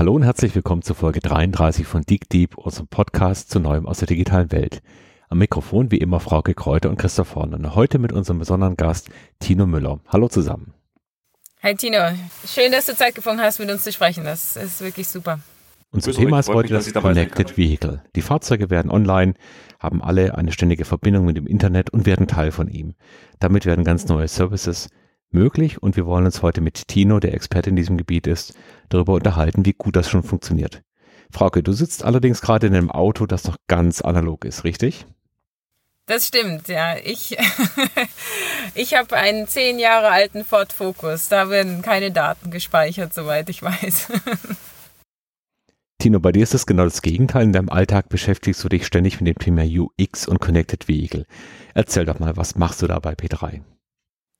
Hallo und herzlich willkommen zur Folge 33 von Dig Deep, unserem Podcast zu Neuem aus der digitalen Welt. Am Mikrofon wie immer Frauke Kräuter und Christoph Horn und heute mit unserem besonderen Gast Tino Müller. Hallo zusammen. Hi Tino, schön, dass du Zeit gefunden hast, mit uns zu sprechen. Das ist wirklich super. Unser Thema ist heute das Connected Vehicle. Die Fahrzeuge werden online, haben alle eine ständige Verbindung mit dem Internet und werden Teil von ihm. Damit werden ganz neue Services möglich und wir wollen uns heute mit Tino, der Experte in diesem Gebiet ist, darüber unterhalten, wie gut das schon funktioniert. Frauke, du sitzt allerdings gerade in einem Auto, das noch ganz analog ist, richtig? Das stimmt, ja. Ich, ich habe einen zehn Jahre alten Ford Focus. Da werden keine Daten gespeichert, soweit ich weiß. Tino, bei dir ist es genau das Gegenteil. In deinem Alltag beschäftigst du dich ständig mit dem Thema UX und Connected Vehicle. Erzähl doch mal, was machst du da bei P3?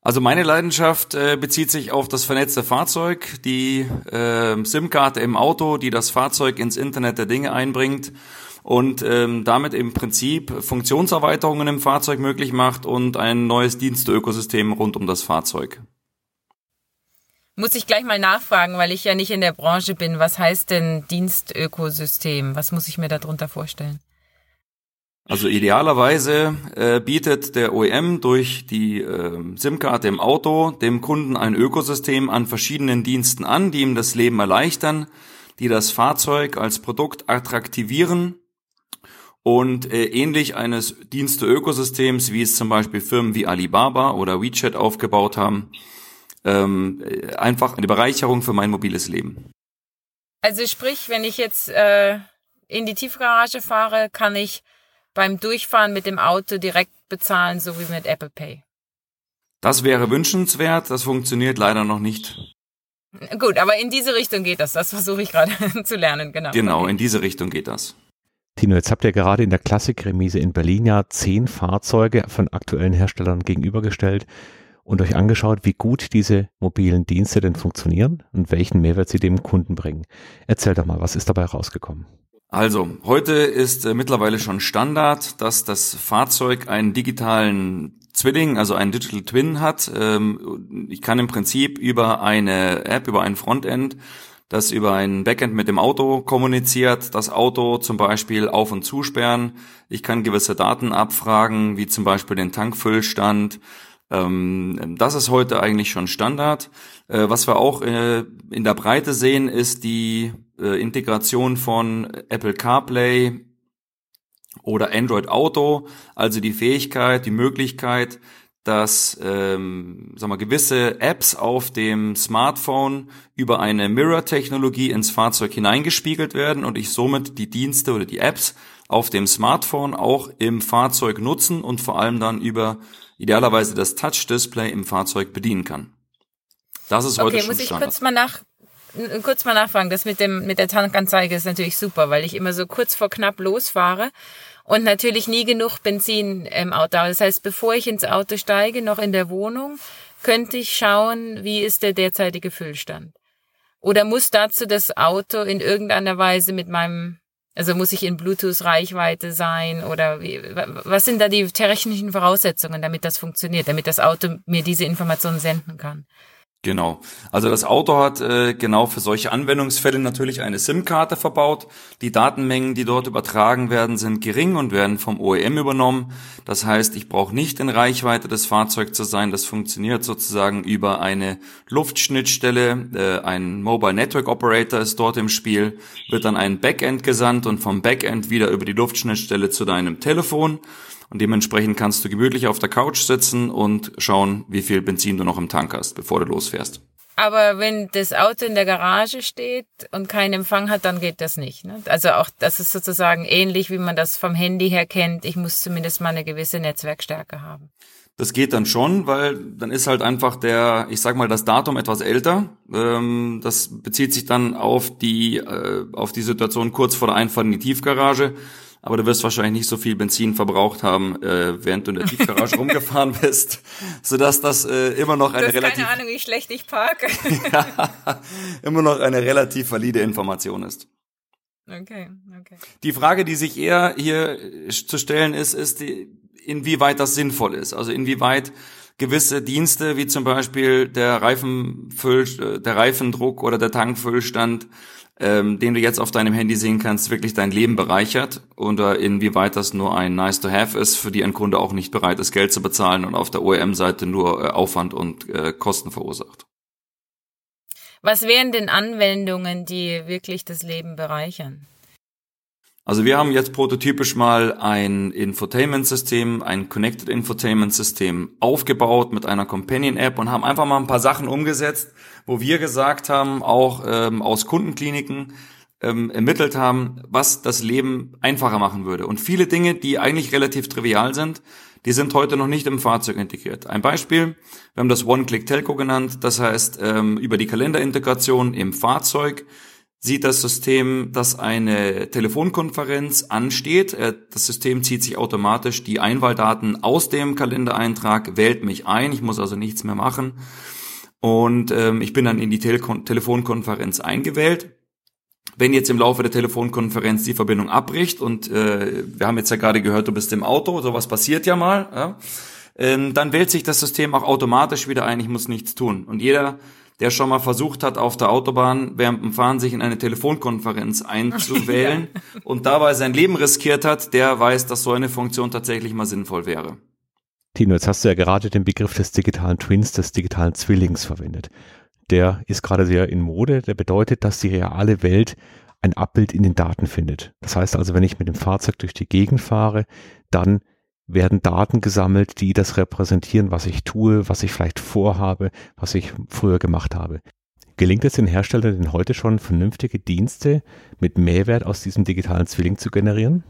Also meine Leidenschaft äh, bezieht sich auf das vernetzte Fahrzeug, die äh, SIM-Karte im Auto, die das Fahrzeug ins Internet der Dinge einbringt und ähm, damit im Prinzip Funktionserweiterungen im Fahrzeug möglich macht und ein neues Dienstökosystem rund um das Fahrzeug. Muss ich gleich mal nachfragen, weil ich ja nicht in der Branche bin. Was heißt denn Dienstökosystem? Was muss ich mir darunter vorstellen? Also idealerweise äh, bietet der OEM durch die äh, SIM-Karte im Auto dem Kunden ein Ökosystem an verschiedenen Diensten an, die ihm das Leben erleichtern, die das Fahrzeug als Produkt attraktivieren und äh, ähnlich eines Dienste-Ökosystems, wie es zum Beispiel Firmen wie Alibaba oder WeChat aufgebaut haben, ähm, äh, einfach eine Bereicherung für mein mobiles Leben. Also sprich, wenn ich jetzt äh, in die Tiefgarage fahre, kann ich beim Durchfahren mit dem Auto direkt bezahlen, so wie mit Apple Pay. Das wäre wünschenswert, das funktioniert leider noch nicht. Gut, aber in diese Richtung geht das. Das versuche ich gerade zu lernen, genau. Genau, in diese Richtung geht das. Tino, jetzt habt ihr gerade in der Klassikremise in Berlin ja zehn Fahrzeuge von aktuellen Herstellern gegenübergestellt und euch angeschaut, wie gut diese mobilen Dienste denn funktionieren und welchen Mehrwert sie dem Kunden bringen. Erzähl doch mal, was ist dabei rausgekommen? Also, heute ist äh, mittlerweile schon Standard, dass das Fahrzeug einen digitalen Zwilling, also einen Digital Twin hat. Ähm, ich kann im Prinzip über eine App, über ein Frontend, das über ein Backend mit dem Auto kommuniziert, das Auto zum Beispiel auf- und zusperren. Ich kann gewisse Daten abfragen, wie zum Beispiel den Tankfüllstand. Ähm, das ist heute eigentlich schon Standard. Äh, was wir auch äh, in der Breite sehen, ist die äh, Integration von Apple CarPlay oder Android Auto, also die Fähigkeit, die Möglichkeit, dass ähm, sag mal, gewisse Apps auf dem Smartphone über eine Mirror-Technologie ins Fahrzeug hineingespiegelt werden und ich somit die Dienste oder die Apps auf dem Smartphone auch im Fahrzeug nutzen und vor allem dann über idealerweise das Touch-Display im Fahrzeug bedienen kann. Das ist heute okay, schon muss ich Standard. kurz mal nach kurz mal nachfragen. Das mit dem, mit der Tankanzeige ist natürlich super, weil ich immer so kurz vor knapp losfahre und natürlich nie genug Benzin im Auto habe. Das heißt, bevor ich ins Auto steige, noch in der Wohnung, könnte ich schauen, wie ist der derzeitige Füllstand. Oder muss dazu das Auto in irgendeiner Weise mit meinem, also muss ich in Bluetooth-Reichweite sein oder wie, was sind da die technischen Voraussetzungen, damit das funktioniert, damit das Auto mir diese Informationen senden kann? Genau. Also das Auto hat äh, genau für solche Anwendungsfälle natürlich eine SIM-Karte verbaut. Die Datenmengen, die dort übertragen werden, sind gering und werden vom OEM übernommen. Das heißt, ich brauche nicht in Reichweite des Fahrzeugs zu sein. Das funktioniert sozusagen über eine Luftschnittstelle. Äh, ein Mobile Network Operator ist dort im Spiel, wird dann ein Backend gesandt und vom Backend wieder über die Luftschnittstelle zu deinem Telefon. Und dementsprechend kannst du gemütlich auf der Couch sitzen und schauen, wie viel Benzin du noch im Tank hast, bevor du losfährst. Aber wenn das Auto in der Garage steht und keinen Empfang hat, dann geht das nicht. Ne? Also auch das ist sozusagen ähnlich, wie man das vom Handy her kennt. Ich muss zumindest mal eine gewisse Netzwerkstärke haben. Das geht dann schon, weil dann ist halt einfach der, ich sag mal, das Datum etwas älter. Ähm, das bezieht sich dann auf die, äh, auf die Situation kurz vor der Einfahrt in die Tiefgarage aber du wirst wahrscheinlich nicht so viel Benzin verbraucht haben, äh, während du in der Tiefgarage rumgefahren bist, sodass das äh, immer noch eine relativ keine Ahnung, wie schlecht ich parke. ja, immer noch eine relativ valide Information ist. Okay, okay. Die Frage, die sich eher hier zu stellen ist, ist die, inwieweit das sinnvoll ist. Also inwieweit gewisse Dienste, wie zum Beispiel der Reifenfüll, äh, der Reifendruck oder der Tankfüllstand, ähm, den du jetzt auf deinem Handy sehen kannst, wirklich dein Leben bereichert oder inwieweit das nur ein Nice to Have ist, für die ein Kunde auch nicht bereit ist, Geld zu bezahlen und auf der OEM-Seite nur äh, Aufwand und äh, Kosten verursacht. Was wären denn Anwendungen, die wirklich das Leben bereichern? Also wir haben jetzt prototypisch mal ein Infotainment-System, ein Connected Infotainment-System aufgebaut mit einer Companion-App und haben einfach mal ein paar Sachen umgesetzt, wo wir gesagt haben, auch ähm, aus Kundenkliniken ähm, ermittelt haben, was das Leben einfacher machen würde. Und viele Dinge, die eigentlich relativ trivial sind, die sind heute noch nicht im Fahrzeug integriert. Ein Beispiel, wir haben das One-Click-Telco genannt, das heißt, ähm, über die Kalenderintegration im Fahrzeug sieht das System, dass eine Telefonkonferenz ansteht. Äh, das System zieht sich automatisch die Einwahldaten aus dem Kalendereintrag, wählt mich ein, ich muss also nichts mehr machen. Und ähm, ich bin dann in die Tele Telefonkonferenz eingewählt. Wenn jetzt im Laufe der Telefonkonferenz die Verbindung abbricht und äh, wir haben jetzt ja gerade gehört, du bist im Auto, sowas passiert ja mal, ja, ähm, dann wählt sich das System auch automatisch wieder ein, ich muss nichts tun. Und jeder, der schon mal versucht hat, auf der Autobahn während dem Fahren sich in eine Telefonkonferenz einzuwählen ja. und dabei sein Leben riskiert hat, der weiß, dass so eine Funktion tatsächlich mal sinnvoll wäre. Tino, jetzt hast du ja gerade den Begriff des digitalen Twins, des digitalen Zwillings verwendet der ist gerade sehr in Mode. Der bedeutet, dass die reale Welt ein Abbild in den Daten findet. Das heißt also, wenn ich mit dem Fahrzeug durch die Gegend fahre, dann werden Daten gesammelt, die das repräsentieren, was ich tue, was ich vielleicht vorhabe, was ich früher gemacht habe. Gelingt es den Herstellern denn heute schon, vernünftige Dienste mit Mehrwert aus diesem digitalen Zwilling zu generieren?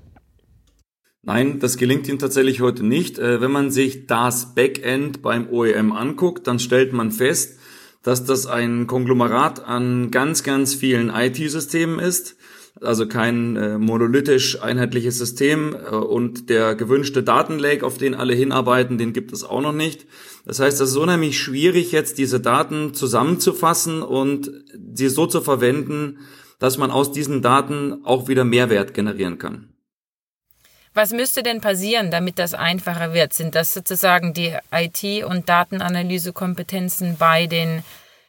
Nein, das gelingt ihnen tatsächlich heute nicht. Äh, wenn man sich das Backend beim OEM anguckt, dann stellt man fest, dass das ein Konglomerat an ganz, ganz vielen IT-Systemen ist. Also kein äh, monolithisch einheitliches System äh, und der gewünschte Datenlake, auf den alle hinarbeiten, den gibt es auch noch nicht. Das heißt, es ist unheimlich schwierig, jetzt diese Daten zusammenzufassen und sie so zu verwenden, dass man aus diesen Daten auch wieder Mehrwert generieren kann. Was müsste denn passieren, damit das einfacher wird? Sind das sozusagen die IT- und Datenanalysekompetenzen bei den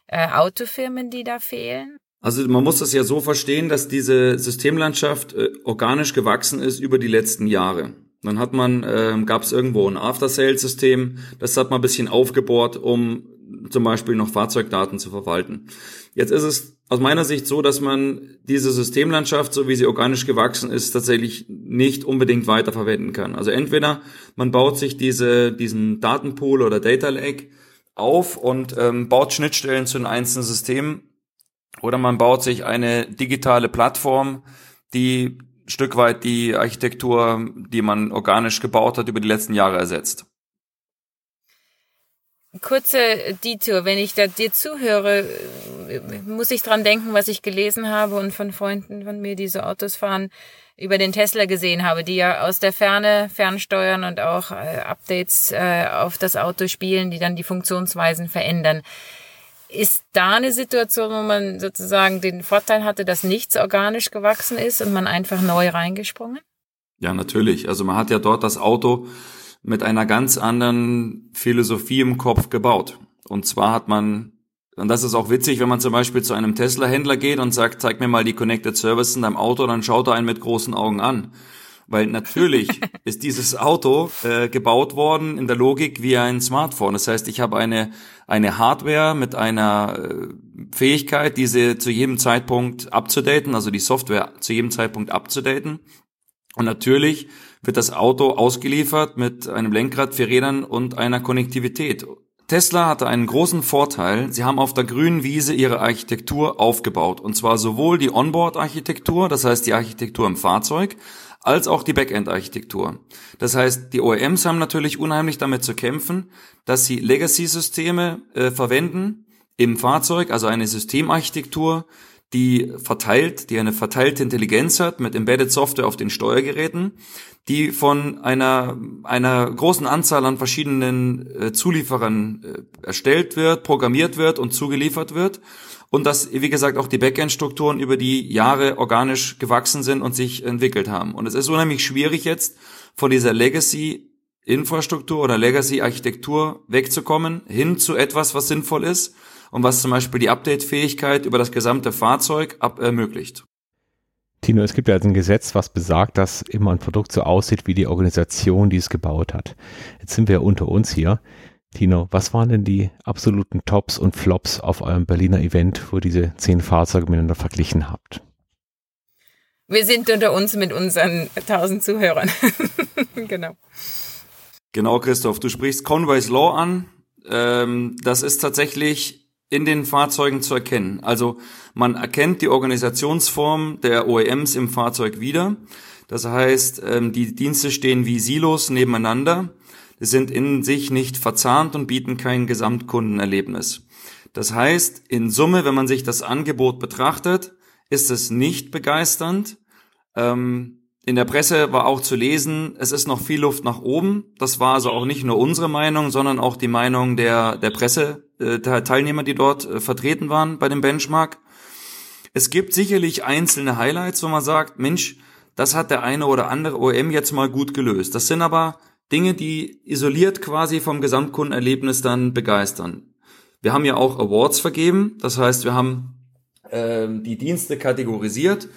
äh, Autofirmen, die da fehlen? Also man muss das ja so verstehen, dass diese Systemlandschaft äh, organisch gewachsen ist über die letzten Jahre. Dann hat man, äh, gab es irgendwo ein After-Sales-System, das hat man ein bisschen aufgebohrt, um zum Beispiel noch Fahrzeugdaten zu verwalten. Jetzt ist es aus meiner Sicht so, dass man diese Systemlandschaft, so wie sie organisch gewachsen ist, tatsächlich nicht unbedingt weiterverwenden kann. Also entweder man baut sich diese, diesen Datenpool oder Data Lake auf und ähm, baut Schnittstellen zu den einzelnen Systemen, oder man baut sich eine digitale Plattform, die Stück weit die Architektur, die man organisch gebaut hat, über die letzten Jahre ersetzt. Kurze Detour, wenn ich da dir zuhöre, muss ich dran denken, was ich gelesen habe und von Freunden von mir, die so Autos fahren, über den Tesla gesehen habe, die ja aus der Ferne fernsteuern und auch äh, Updates äh, auf das Auto spielen, die dann die Funktionsweisen verändern. Ist da eine Situation, wo man sozusagen den Vorteil hatte, dass nichts organisch gewachsen ist und man einfach neu reingesprungen? Ja, natürlich. Also man hat ja dort das Auto mit einer ganz anderen Philosophie im Kopf gebaut. Und zwar hat man, und das ist auch witzig, wenn man zum Beispiel zu einem Tesla-Händler geht und sagt, zeig mir mal die Connected Services in deinem Auto, dann schaut er einen mit großen Augen an. Weil natürlich ist dieses Auto äh, gebaut worden in der Logik wie ein Smartphone. Das heißt, ich habe eine, eine Hardware mit einer äh, Fähigkeit, diese zu jedem Zeitpunkt abzudaten, also die Software zu jedem Zeitpunkt abzudaten. Und natürlich wird das Auto ausgeliefert mit einem Lenkrad, vier Rädern und einer Konnektivität. Tesla hatte einen großen Vorteil. Sie haben auf der grünen Wiese ihre Architektur aufgebaut. Und zwar sowohl die Onboard-Architektur, das heißt die Architektur im Fahrzeug, als auch die Backend-Architektur. Das heißt, die OEMs haben natürlich unheimlich damit zu kämpfen, dass sie Legacy-Systeme äh, verwenden im Fahrzeug, also eine Systemarchitektur, die verteilt, die eine verteilte Intelligenz hat mit Embedded Software auf den Steuergeräten, die von einer, einer großen Anzahl an verschiedenen äh, Zulieferern äh, erstellt wird, programmiert wird und zugeliefert wird. Und dass, wie gesagt, auch die Backend-Strukturen über die Jahre organisch gewachsen sind und sich entwickelt haben. Und es ist unheimlich schwierig jetzt von dieser Legacy Infrastruktur oder Legacy-Architektur wegzukommen, hin zu etwas, was sinnvoll ist und was zum Beispiel die Update-Fähigkeit über das gesamte Fahrzeug ab ermöglicht. Tino, es gibt ja also ein Gesetz, was besagt, dass immer ein Produkt so aussieht wie die Organisation, die es gebaut hat. Jetzt sind wir ja unter uns hier. Tino, was waren denn die absoluten Tops und Flops auf eurem Berliner Event, wo ihr diese zehn Fahrzeuge miteinander verglichen habt? Wir sind unter uns mit unseren tausend Zuhörern. genau. Genau, Christoph, du sprichst Conway's Law an. Ähm, das ist tatsächlich in den Fahrzeugen zu erkennen. Also man erkennt die Organisationsform der OEMs im Fahrzeug wieder. Das heißt, ähm, die Dienste stehen wie Silos nebeneinander, sind in sich nicht verzahnt und bieten kein Gesamtkundenerlebnis. Das heißt, in Summe, wenn man sich das Angebot betrachtet, ist es nicht begeisternd. Ähm, in der Presse war auch zu lesen, es ist noch viel Luft nach oben. Das war also auch nicht nur unsere Meinung, sondern auch die Meinung der, der Presse, äh, Teilnehmer, die dort äh, vertreten waren bei dem Benchmark. Es gibt sicherlich einzelne Highlights, wo man sagt, Mensch, das hat der eine oder andere OM jetzt mal gut gelöst. Das sind aber Dinge, die isoliert quasi vom Gesamtkundenerlebnis dann begeistern. Wir haben ja auch Awards vergeben, das heißt, wir haben äh, die Dienste kategorisiert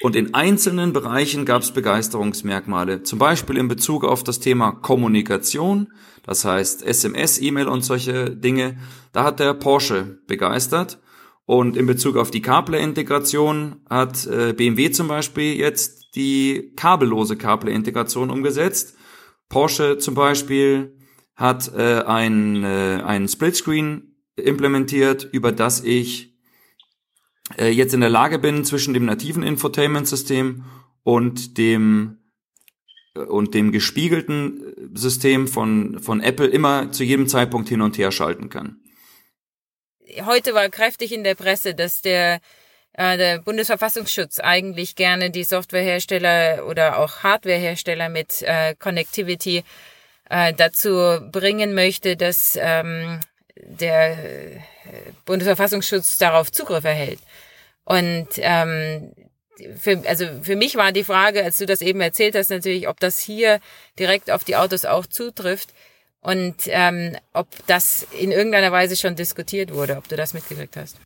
und in einzelnen Bereichen gab es Begeisterungsmerkmale, zum Beispiel in Bezug auf das Thema Kommunikation, das heißt SMS, E-Mail und solche Dinge. Da hat der Porsche begeistert. Und in Bezug auf die CarPlay-Integration hat äh, BMW zum Beispiel jetzt die kabellose CarPlay-Integration umgesetzt. Porsche zum Beispiel hat äh, ein, äh, Splitscreen implementiert, über das ich äh, jetzt in der Lage bin, zwischen dem nativen Infotainment-System und dem äh, und dem gespiegelten äh, System von, von Apple immer zu jedem Zeitpunkt hin und her schalten kann. Heute war kräftig in der Presse, dass der, äh, der Bundesverfassungsschutz eigentlich gerne die Softwarehersteller oder auch Hardwarehersteller mit äh, Connectivity äh, dazu bringen möchte, dass ähm, der Bundesverfassungsschutz darauf Zugriff erhält. Und ähm, für, also für mich war die Frage, als du das eben erzählt hast, natürlich, ob das hier direkt auf die Autos auch zutrifft und ähm, ob das in irgendeiner Weise schon diskutiert wurde, ob du das mitgekriegt hast.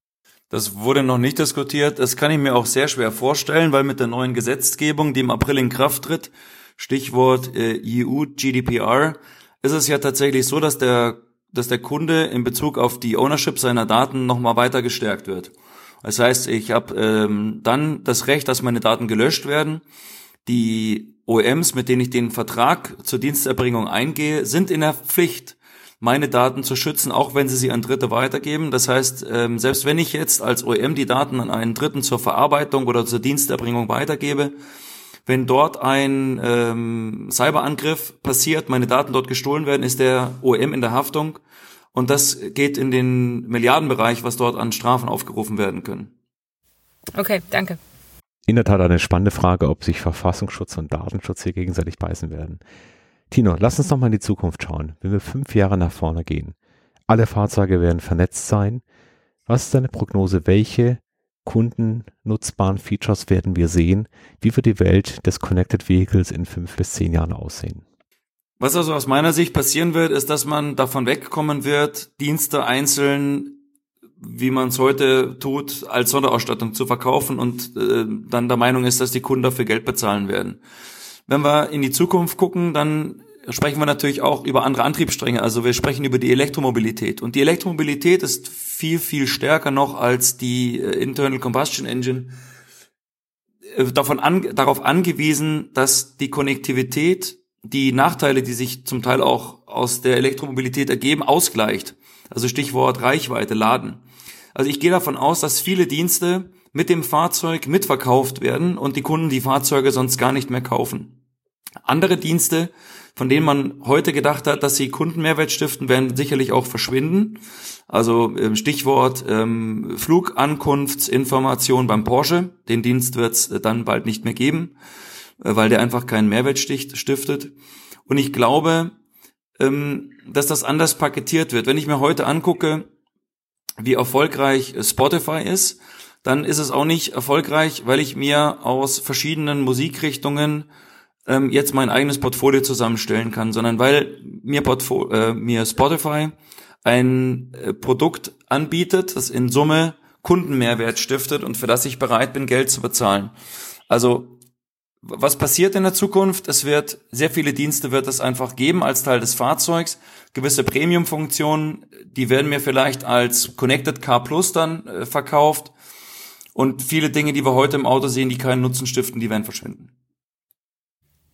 Das wurde noch nicht diskutiert. Das kann ich mir auch sehr schwer vorstellen, weil mit der neuen Gesetzgebung, die im April in Kraft tritt, Stichwort äh, EU GDPR, ist es ja tatsächlich so, dass der dass der Kunde in Bezug auf die Ownership seiner Daten nochmal weiter gestärkt wird. Das heißt, ich habe ähm, dann das Recht, dass meine Daten gelöscht werden. Die OEMs, mit denen ich den Vertrag zur Diensterbringung eingehe, sind in der Pflicht, meine Daten zu schützen, auch wenn sie sie an Dritte weitergeben. Das heißt, ähm, selbst wenn ich jetzt als OEM die Daten an einen Dritten zur Verarbeitung oder zur Diensterbringung weitergebe, wenn dort ein ähm, Cyberangriff passiert, meine Daten dort gestohlen werden, ist der OM in der Haftung. Und das geht in den Milliardenbereich, was dort an Strafen aufgerufen werden können. Okay, danke. In der Tat eine spannende Frage, ob sich Verfassungsschutz und Datenschutz hier gegenseitig beißen werden. Tino, lass uns noch mal in die Zukunft schauen. Wenn wir fünf Jahre nach vorne gehen, alle Fahrzeuge werden vernetzt sein. Was ist deine Prognose? Welche kundennutzbaren Features werden wir sehen? Wie wird die Welt des Connected Vehicles in fünf bis zehn Jahren aussehen? Was also aus meiner Sicht passieren wird, ist, dass man davon wegkommen wird, Dienste einzeln, wie man es heute tut, als Sonderausstattung zu verkaufen und äh, dann der Meinung ist, dass die Kunden dafür Geld bezahlen werden. Wenn wir in die Zukunft gucken, dann sprechen wir natürlich auch über andere Antriebsstränge. Also wir sprechen über die Elektromobilität. Und die Elektromobilität ist viel, viel stärker noch als die äh, Internal Combustion Engine äh, davon an, darauf angewiesen, dass die Konnektivität die Nachteile, die sich zum Teil auch aus der Elektromobilität ergeben, ausgleicht. Also Stichwort Reichweite, Laden. Also ich gehe davon aus, dass viele Dienste mit dem Fahrzeug mitverkauft werden und die Kunden die Fahrzeuge sonst gar nicht mehr kaufen. Andere Dienste von denen man heute gedacht hat, dass sie Kundenmehrwert stiften, werden sicherlich auch verschwinden. Also ähm, Stichwort ähm, Flugankunftsinformation beim Porsche. Den Dienst wird es dann bald nicht mehr geben, äh, weil der einfach keinen Mehrwert stiftet. Und ich glaube, ähm, dass das anders paketiert wird. Wenn ich mir heute angucke, wie erfolgreich Spotify ist, dann ist es auch nicht erfolgreich, weil ich mir aus verschiedenen Musikrichtungen ähm, jetzt mein eigenes Portfolio zusammenstellen kann, sondern weil mir, Portfo äh, mir Spotify ein äh, Produkt anbietet, das in Summe Kundenmehrwert stiftet und für das ich bereit bin, Geld zu bezahlen. Also was passiert in der Zukunft? Es wird sehr viele Dienste wird es einfach geben als Teil des Fahrzeugs. Gewisse Premium-Funktionen, die werden mir vielleicht als Connected Car Plus dann äh, verkauft. Und viele Dinge, die wir heute im Auto sehen, die keinen Nutzen stiften, die werden verschwinden.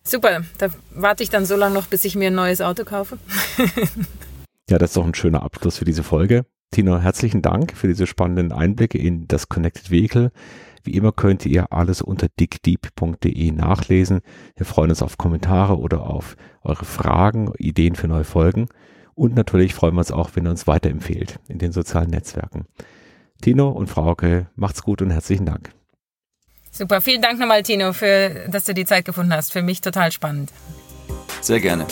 Super, da warte ich dann so lange noch, bis ich mir ein neues Auto kaufe. ja, das ist doch ein schöner Abschluss für diese Folge. Tino, herzlichen Dank für diese spannenden Einblicke in das Connected Vehicle. Wie immer könnt ihr alles unter dickdeep.de nachlesen. Wir freuen uns auf Kommentare oder auf eure Fragen, Ideen für neue Folgen. Und natürlich freuen wir uns auch, wenn ihr uns weiterempfehlt in den sozialen Netzwerken. Tino und Frauke, macht's gut und herzlichen Dank. Super, vielen Dank nochmal, Tino, für, dass du die Zeit gefunden hast. Für mich total spannend. Sehr gerne.